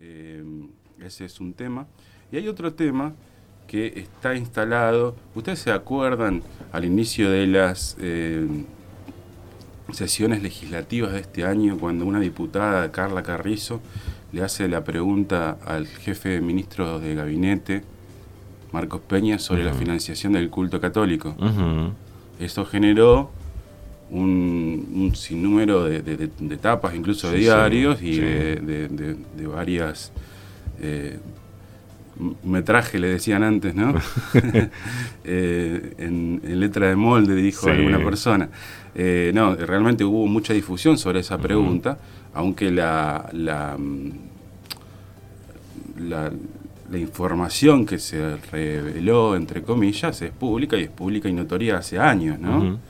Eh, ese es un tema. Y hay otro tema que está instalado. ¿Ustedes se acuerdan al inicio de las eh, sesiones legislativas de este año cuando una diputada, Carla Carrizo, le hace la pregunta al jefe de ministros de gabinete, Marcos Peña, sobre la financiación del culto católico? Eso generó un, sinnúmero de, de, tapas, incluso de diarios y De, varias eh, metraje le decían antes, ¿no? Eh, en, letra de molde, dijo alguna persona. Eh, no, realmente hubo mucha difusión sobre esa pregunta, aunque la, la, la, información que se reveló, entre comillas, es pública y es pública y notoria hace años, ¿no?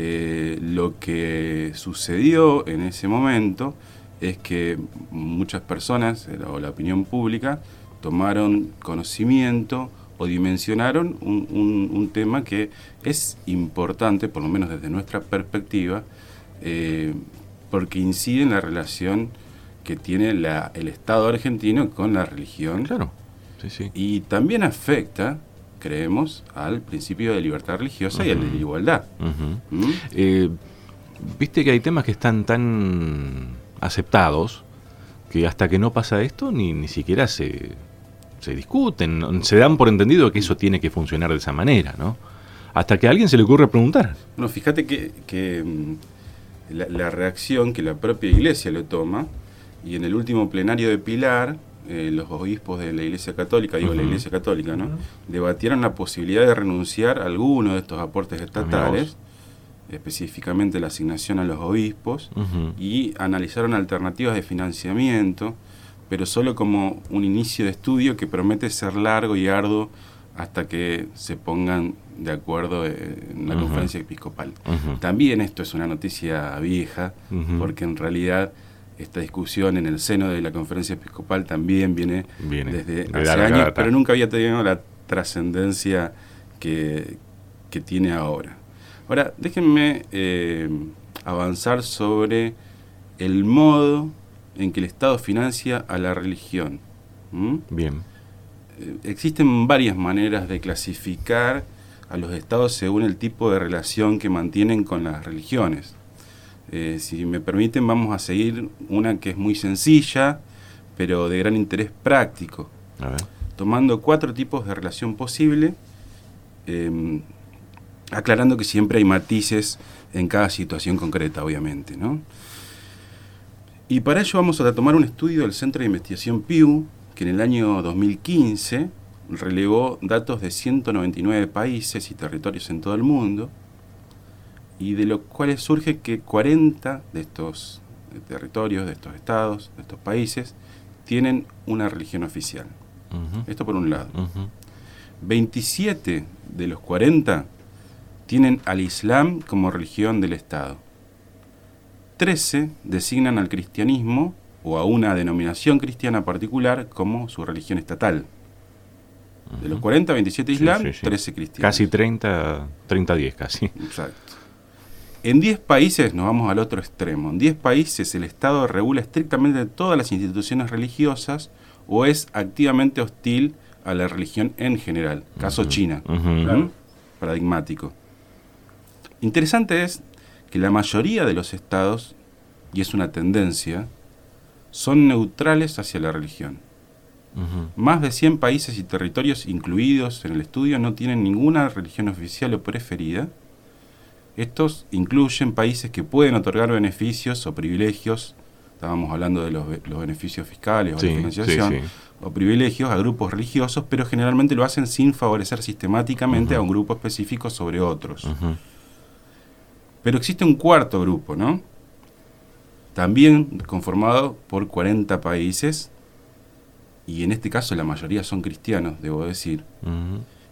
Eh, lo que sucedió en ese momento es que muchas personas, o la opinión pública, tomaron conocimiento o dimensionaron un, tema que es importante, por lo menos desde nuestra perspectiva, eh, porque incide en la relación que tiene la, el Estado argentino con la religión. Claro, sí, sí. Y también afecta, creemos, al principio de libertad religiosa y al de igualdad. ¿Mm? Eh, viste que hay temas que están tan aceptados que hasta que no pasa esto ni, ni siquiera se, se discuten, se dan por entendido que eso tiene que funcionar de esa manera, ¿no? Hasta que a alguien se le ocurre preguntar. No, fíjate que, mm, la, reacción que la propia iglesia lo toma, y en el último plenario de Pilar, eh, los obispos de la Iglesia Católica, digo la Iglesia Católica, ¿no? Debatieron la posibilidad de renunciar a alguno de estos aportes estatales, específicamente la asignación a los obispos, y analizaron alternativas de financiamiento pero solo como un inicio de estudio que promete ser largo y arduo hasta que se pongan de acuerdo en la conferencia episcopal. También esto es una noticia vieja, porque en realidad esta discusión en el seno de la conferencia episcopal también viene, desde hace años, pero nunca había tenido la trascendencia que, tiene ahora. Ahora, déjenme eh, avanzar sobre el modo en que el Estado financia a la religión. Bien. Eh, existen varias maneras de clasificar a los estados según el tipo de relación que mantienen con las religiones. Eh, si me permiten, vamos a seguir una que es muy sencilla, pero de gran interés práctico. Tomando cuatro tipos de relación posible, em, aclarando que siempre hay matices en cada situación concreta, obviamente. ¿no? Y para ello vamos a tomar un estudio del Centro de Investigación Pew, que en el año 2015 relevó datos de 199 países y territorios en todo el mundo, y de los cuales surge que 40 de estos territorios, de estos estados, de estos países, tienen una religión oficial. Esto por un lado. 27 de los 40 tienen al Islam como religión del Estado. 13 designan al cristianismo o a una denominación cristiana particular como su religión estatal. De los 40, 27 Islam, 13 cristianos. Casi 30, 30, 10 casi. Exacto. En 10 países, nos vamos al otro extremo, en 10 países el Estado regula estrictamente todas las instituciones religiosas o es activamente hostil a la religión en general. Caso China. Paradigmático. Interesante es que la mayoría de los estados, y es una tendencia, son neutrales hacia la religión. Más de 100 países y territorios incluidos en el estudio no tienen ninguna religión oficial o preferida. Estos incluyen países que pueden otorgar beneficios o privilegios, estábamos hablando de los, beneficios fiscales o de financiación, o privilegios a grupos religiosos, pero generalmente lo hacen sin favorecer sistemáticamente a un grupo específico sobre otros. Pero existe un cuarto grupo, ¿no? También conformado por 40 países, y en este caso la mayoría son cristianos, debo decir,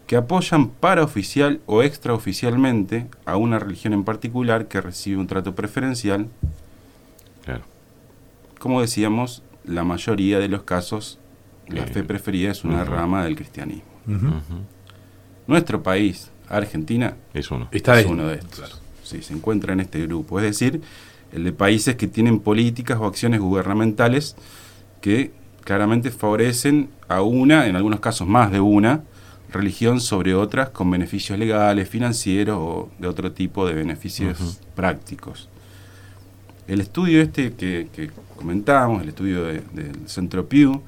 que apoyan paraoficial o extraoficialmente a una religión en particular que recibe un trato preferencial. Claro. Como decíamos, la mayoría de los casos, la fe preferida es una rama del cristianismo. Nuestro país, Argentina, es uno, Está es uno de estos. Sí, se encuentra en este grupo, es decir, el de países que tienen políticas o acciones gubernamentales que claramente favorecen a una, en algunos casos más de una, religión sobre otras con beneficios legales, financieros o de otro tipo de beneficios prácticos. El estudio este que, que comentamos, el estudio del Centro Pew,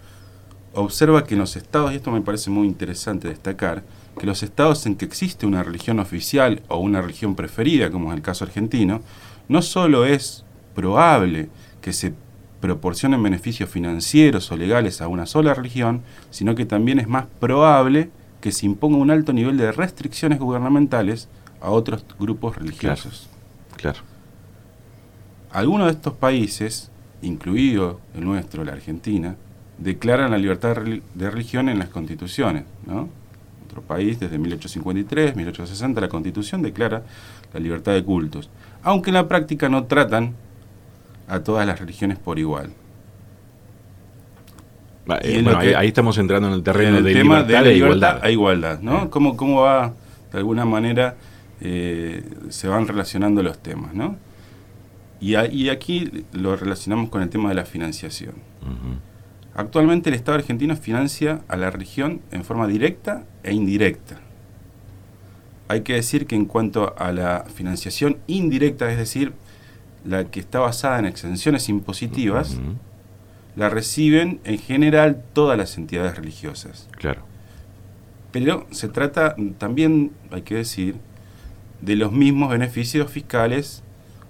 observa que en los estados, y esto me parece muy interesante destacar, que los estados en que existe una religión oficial o una religión preferida, como es el caso argentino, no solo es probable que se proporcionen beneficios financieros o legales a una sola religión, sino que también es más probable que se imponga un alto nivel de restricciones gubernamentales a otros grupos religiosos. Claro. Algunos de estos países, incluido el nuestro, la Argentina, declaran la libertad de religión en las constituciones. ¿no? Otro país, desde 1853, 1860, la constitución declara la libertad de cultos, aunque en la práctica no tratan a todas las religiones por igual. Eh, ahí, estamos entrando en el terreno de tema libertad, de igualdad. a igualdad, ¿no? Eh. ¿Cómo, ¿Cómo, va, de alguna manera, eh, se van relacionando los temas, ¿no? Y, aquí lo relacionamos con el tema de la financiación. Actualmente el Estado argentino financia a la región en forma directa e indirecta. Hay que decir que en cuanto a la financiación indirecta, es decir, la que está basada en exenciones impositivas, la reciben en general todas las entidades religiosas. Claro. Pero se trata también, hay que decir, de los mismos beneficios fiscales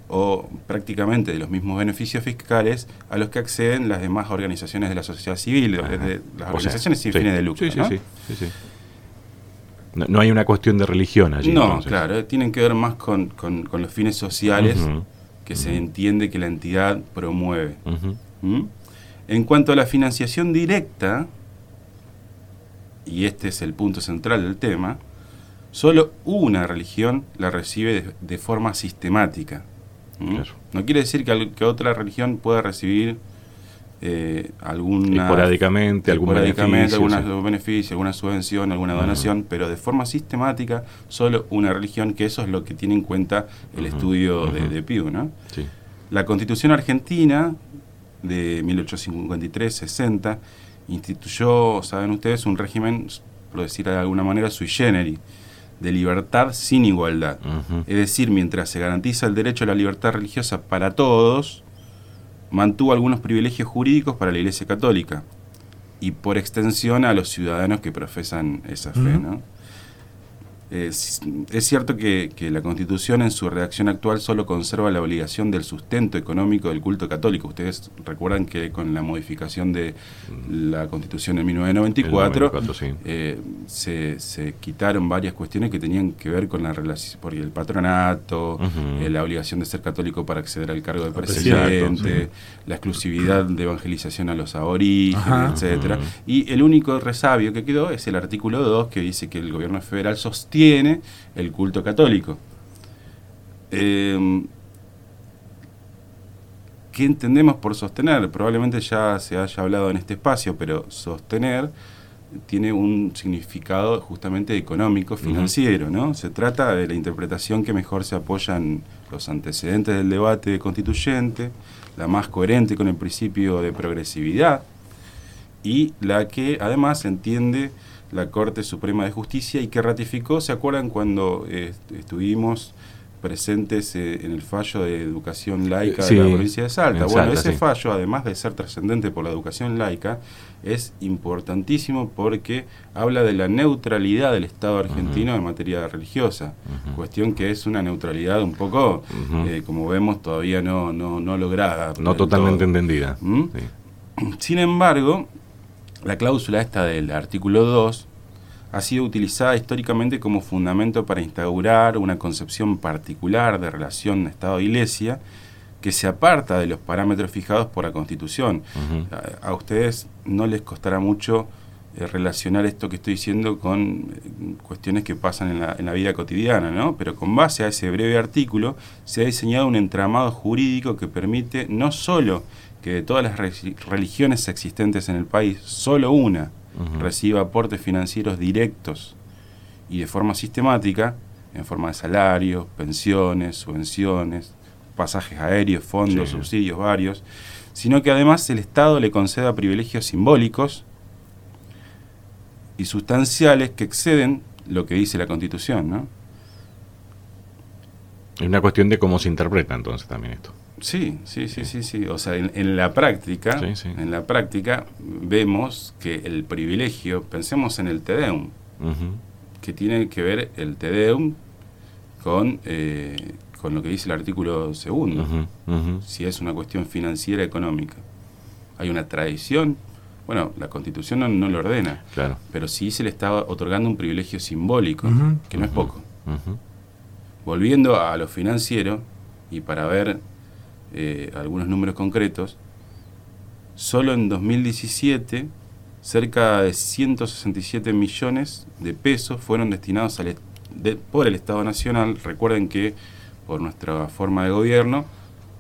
o prácticamente de los mismos beneficios fiscales a los que acceden las demás organizaciones de la sociedad civil, las organizaciones sin fines de lucro. Sí, sí, sí, no, hay una cuestión de religión allí. No, claro, tienen que ver más con, los fines sociales que se entiende que la entidad promueve. ¿Mm? En cuanto a la financiación directa, y este es el punto central del tema, solo una religión la recibe de, forma sistemática. No quiere decir que, otra religión pueda recibir eh, alguna esporádicamente, algún beneficio, alguna beneficio, alguna subvención, alguna donación, pero de forma sistemática solo una religión, que eso es lo que tiene en cuenta el estudio de, de, Pew. ¿no? La Constitución argentina de 1853-60 instituyó, saben ustedes, un régimen, por decir de alguna manera, sui generis, de libertad sin igualdad. Es decir, mientras se garantiza el derecho a la libertad religiosa para todos, mantuvo algunos privilegios jurídicos para la Iglesia Católica y por extensión a los ciudadanos que profesan esa fe. ¿no? Es, cierto que, la Constitución en su redacción actual solo conserva la obligación del sustento económico del culto católico. Ustedes recuerdan que con la modificación de la Constitución en 1994 eh, se, quitaron varias cuestiones que tenían que ver con la relación, por el patronato, eh, la obligación de ser católico para acceder al cargo de presidente, la exclusividad de evangelización a los aborígenes, etcétera. Y el único resabio que quedó es el artículo 2 que dice que el gobierno federal sostiene tiene el culto católico. Em, ¿Qué entendemos por sostener? Probablemente ya se haya hablado en este espacio, pero sostener tiene un significado justamente económico, financiero, ¿no? Se trata de la interpretación que mejor se apoya en los antecedentes del debate constituyente, la más coherente con el principio de progresividad y la que además entiende la Corte Suprema de Justicia y que ratificó, ¿se acuerdan cuando eh, estuvimos presentes eh, en el fallo de educación laica de la provincia de Salta? Bueno, ese fallo, además de ser trascendente por la educación laica, es importantísimo porque habla de la neutralidad del Estado argentino en materia religiosa, cuestión que es una neutralidad un poco, eh, como vemos, todavía no, no, no lograda. No totalmente entendida. ¿Mm? Sin embargo, la cláusula esta del artículo 2 ha sido utilizada históricamente como fundamento para instaurar una concepción particular de relación Estado-Iglesia que se aparta de los parámetros fijados por la Constitución. a, ustedes no les costará mucho eh, relacionar esto que estoy diciendo con eh, cuestiones que pasan en la, en la, vida cotidiana, ¿no? Pero con base a ese breve artículo se ha diseñado un entramado jurídico que permite no solo que de todas las religiones existentes en el país, solo una reciba aportes financieros directos y de forma sistemática, en forma de salarios, pensiones, subvenciones, pasajes aéreos, fondos, subsidios varios, sino que además el Estado le conceda privilegios simbólicos y sustanciales que exceden lo que dice la Constitución, ¿no? Es una cuestión de cómo se interpreta entonces también esto. Sí, sí, sí, sí, sí. O sea, en, la práctica, en la práctica vemos que el privilegio, pensemos en el Tedeum, que tiene que ver el Tedeum con, eh, con lo que dice el artículo segundo, si es una cuestión financiera económica. Hay una tradición, bueno, la Constitución no, lo ordena, claro. pero sí se le está otorgando un privilegio simbólico, que no es poco. Volviendo a lo financiero, y para ver eh, algunos números concretos, solo en 2017 cerca de 167 millones de pesos fueron destinados al, por el Estado Nacional. Recuerden que por nuestra forma de gobierno,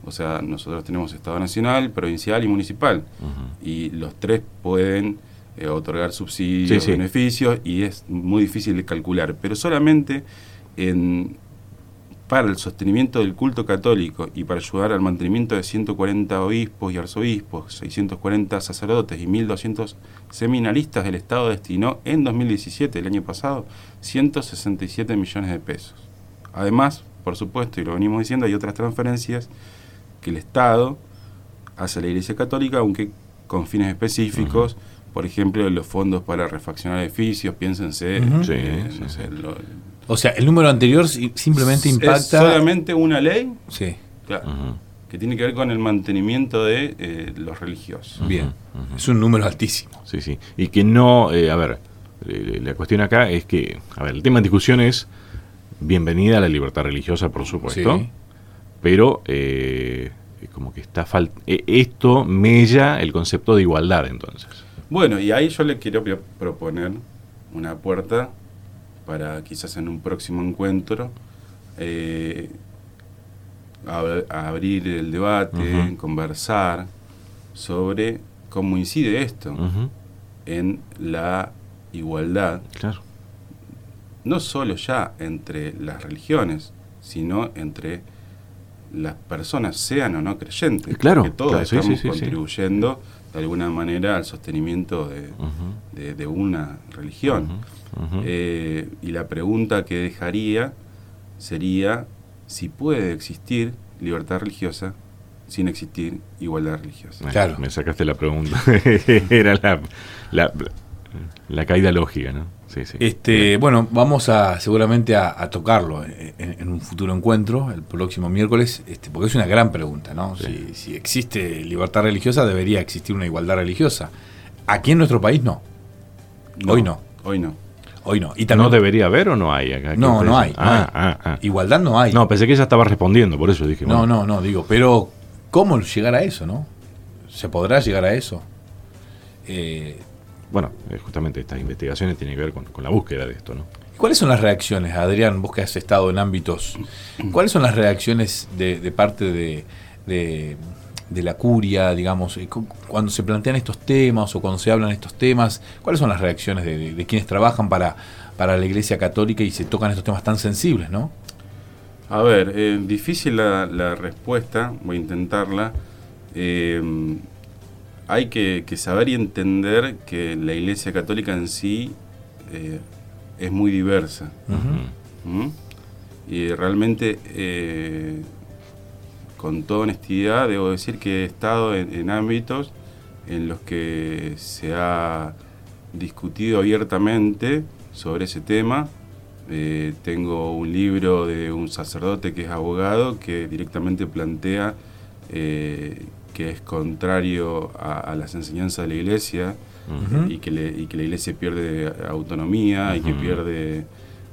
o sea, nosotros tenemos Estado Nacional, provincial y municipal, y los tres pueden eh, otorgar subsidios, beneficios, y es muy difícil de calcular, pero solamente en para el sostenimiento del culto católico y para ayudar al mantenimiento de 140 obispos y arzobispos, 640 sacerdotes y 1.200 seminaristas, el Estado destinó en 2017, el año pasado, 167 millones de pesos. Además, por supuesto, y lo venimos diciendo, hay otras transferencias que el Estado hace a la Iglesia Católica, aunque con fines específicos, por ejemplo, los fondos para refaccionar edificios, piénsense, o sea, el número anterior simplemente impacta. Es solamente una ley. Sí. Claro. Que tiene que ver con el mantenimiento de eh, los religiosos. Bien. Es un número altísimo. Sí, sí. Y que no. Eh, a ver, eh, la cuestión acá es que. A ver, el tema en discusión es. Bienvenida a la libertad religiosa, por supuesto. Sí. Pero. como que está falta. esto mella el concepto de igualdad, entonces. Bueno, y ahí yo le quiero proponer una puerta para quizás en un próximo encuentro eh, abrir el debate, conversar sobre cómo incide esto en la igualdad. Claro. No solo ya entre las religiones, sino entre las personas, sean o no creyentes. Claro, que todos estamos contribuyendo de alguna manera al sostenimiento de, de, una religión. Eh, y la pregunta que dejaría sería si puede existir libertad religiosa sin existir igualdad religiosa. Claro. Me sacaste la pregunta. Era la, la, la, caída lógica, ¿no? Sí, sí. Este, bueno, vamos a seguramente a, tocarlo en, un futuro encuentro, el próximo miércoles, este, porque es una gran pregunta, ¿no? Si, si, existe libertad religiosa, debería existir una igualdad religiosa. Aquí en nuestro país no. Hoy no. Hoy no. Hoy no. Y ¿No debería haber o no hay acá? No, no hay, ah, ah, ah. Igualdad no hay. No, pensé que ella estaba respondiendo, por eso dije. No, no, no, digo, pero ¿cómo llegar a eso, no? ¿Se podrá llegar a eso? Eh, bueno, eh, justamente estas investigaciones tienen que ver con, la búsqueda de esto, ¿no? ¿Cuáles son las reacciones, Adrián, vos que has estado en ámbitos, cuáles son las reacciones de, parte de de la curia, digamos, cuando se plantean estos temas o cuando se hablan estos temas, ¿cuáles son las reacciones de, quienes trabajan para, para la Iglesia Católica y se tocan estos temas tan sensibles, no? A ver, eh, difícil la, respuesta, voy a intentarla. Eh, hay que, saber y entender que la Iglesia Católica en sí eh, es muy diversa. ¿Mm? Y realmente con toda honestidad, debo decir que he estado en, ámbitos en los que se ha discutido abiertamente sobre ese tema. Eh, tengo un libro de un sacerdote que es abogado que directamente plantea eh, que es contrario a, las enseñanzas de la iglesia y, que la iglesia pierde autonomía y que pierde,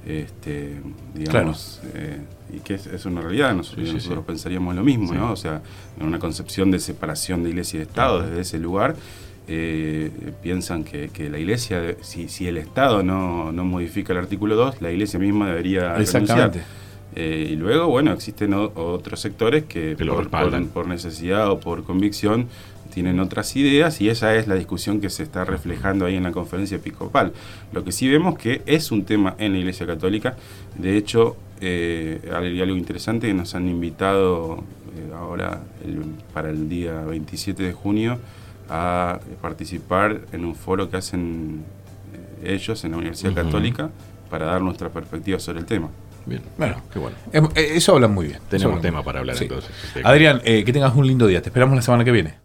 este, digamos, eh, y que es, una realidad, nosotros, pensaríamos lo mismo, ¿no? O sea, en una concepción de separación de iglesia y de Estado desde ese lugar, eh, piensan que, la iglesia, si, si el Estado no, no, modifica el artículo 2, la iglesia misma debería Exactamente. Eh, y luego, bueno, existen otros sectores que por, por, necesidad o por convicción tienen otras ideas y esa es la discusión que se está reflejando ahí en la conferencia episcopal. Lo que sí vemos que es un tema en la Iglesia Católica, de hecho eh, hay algo interesante que nos han invitado eh, ahora para el día 27 de junio a participar en un foro que hacen ellos en la Universidad Católica para dar nuestra perspectiva sobre el tema. Bien, bueno, qué bueno. Em, eso habla muy bien. Tenemos tema para hablar entonces. Adrián, que tengas un lindo día. Te esperamos la semana que viene.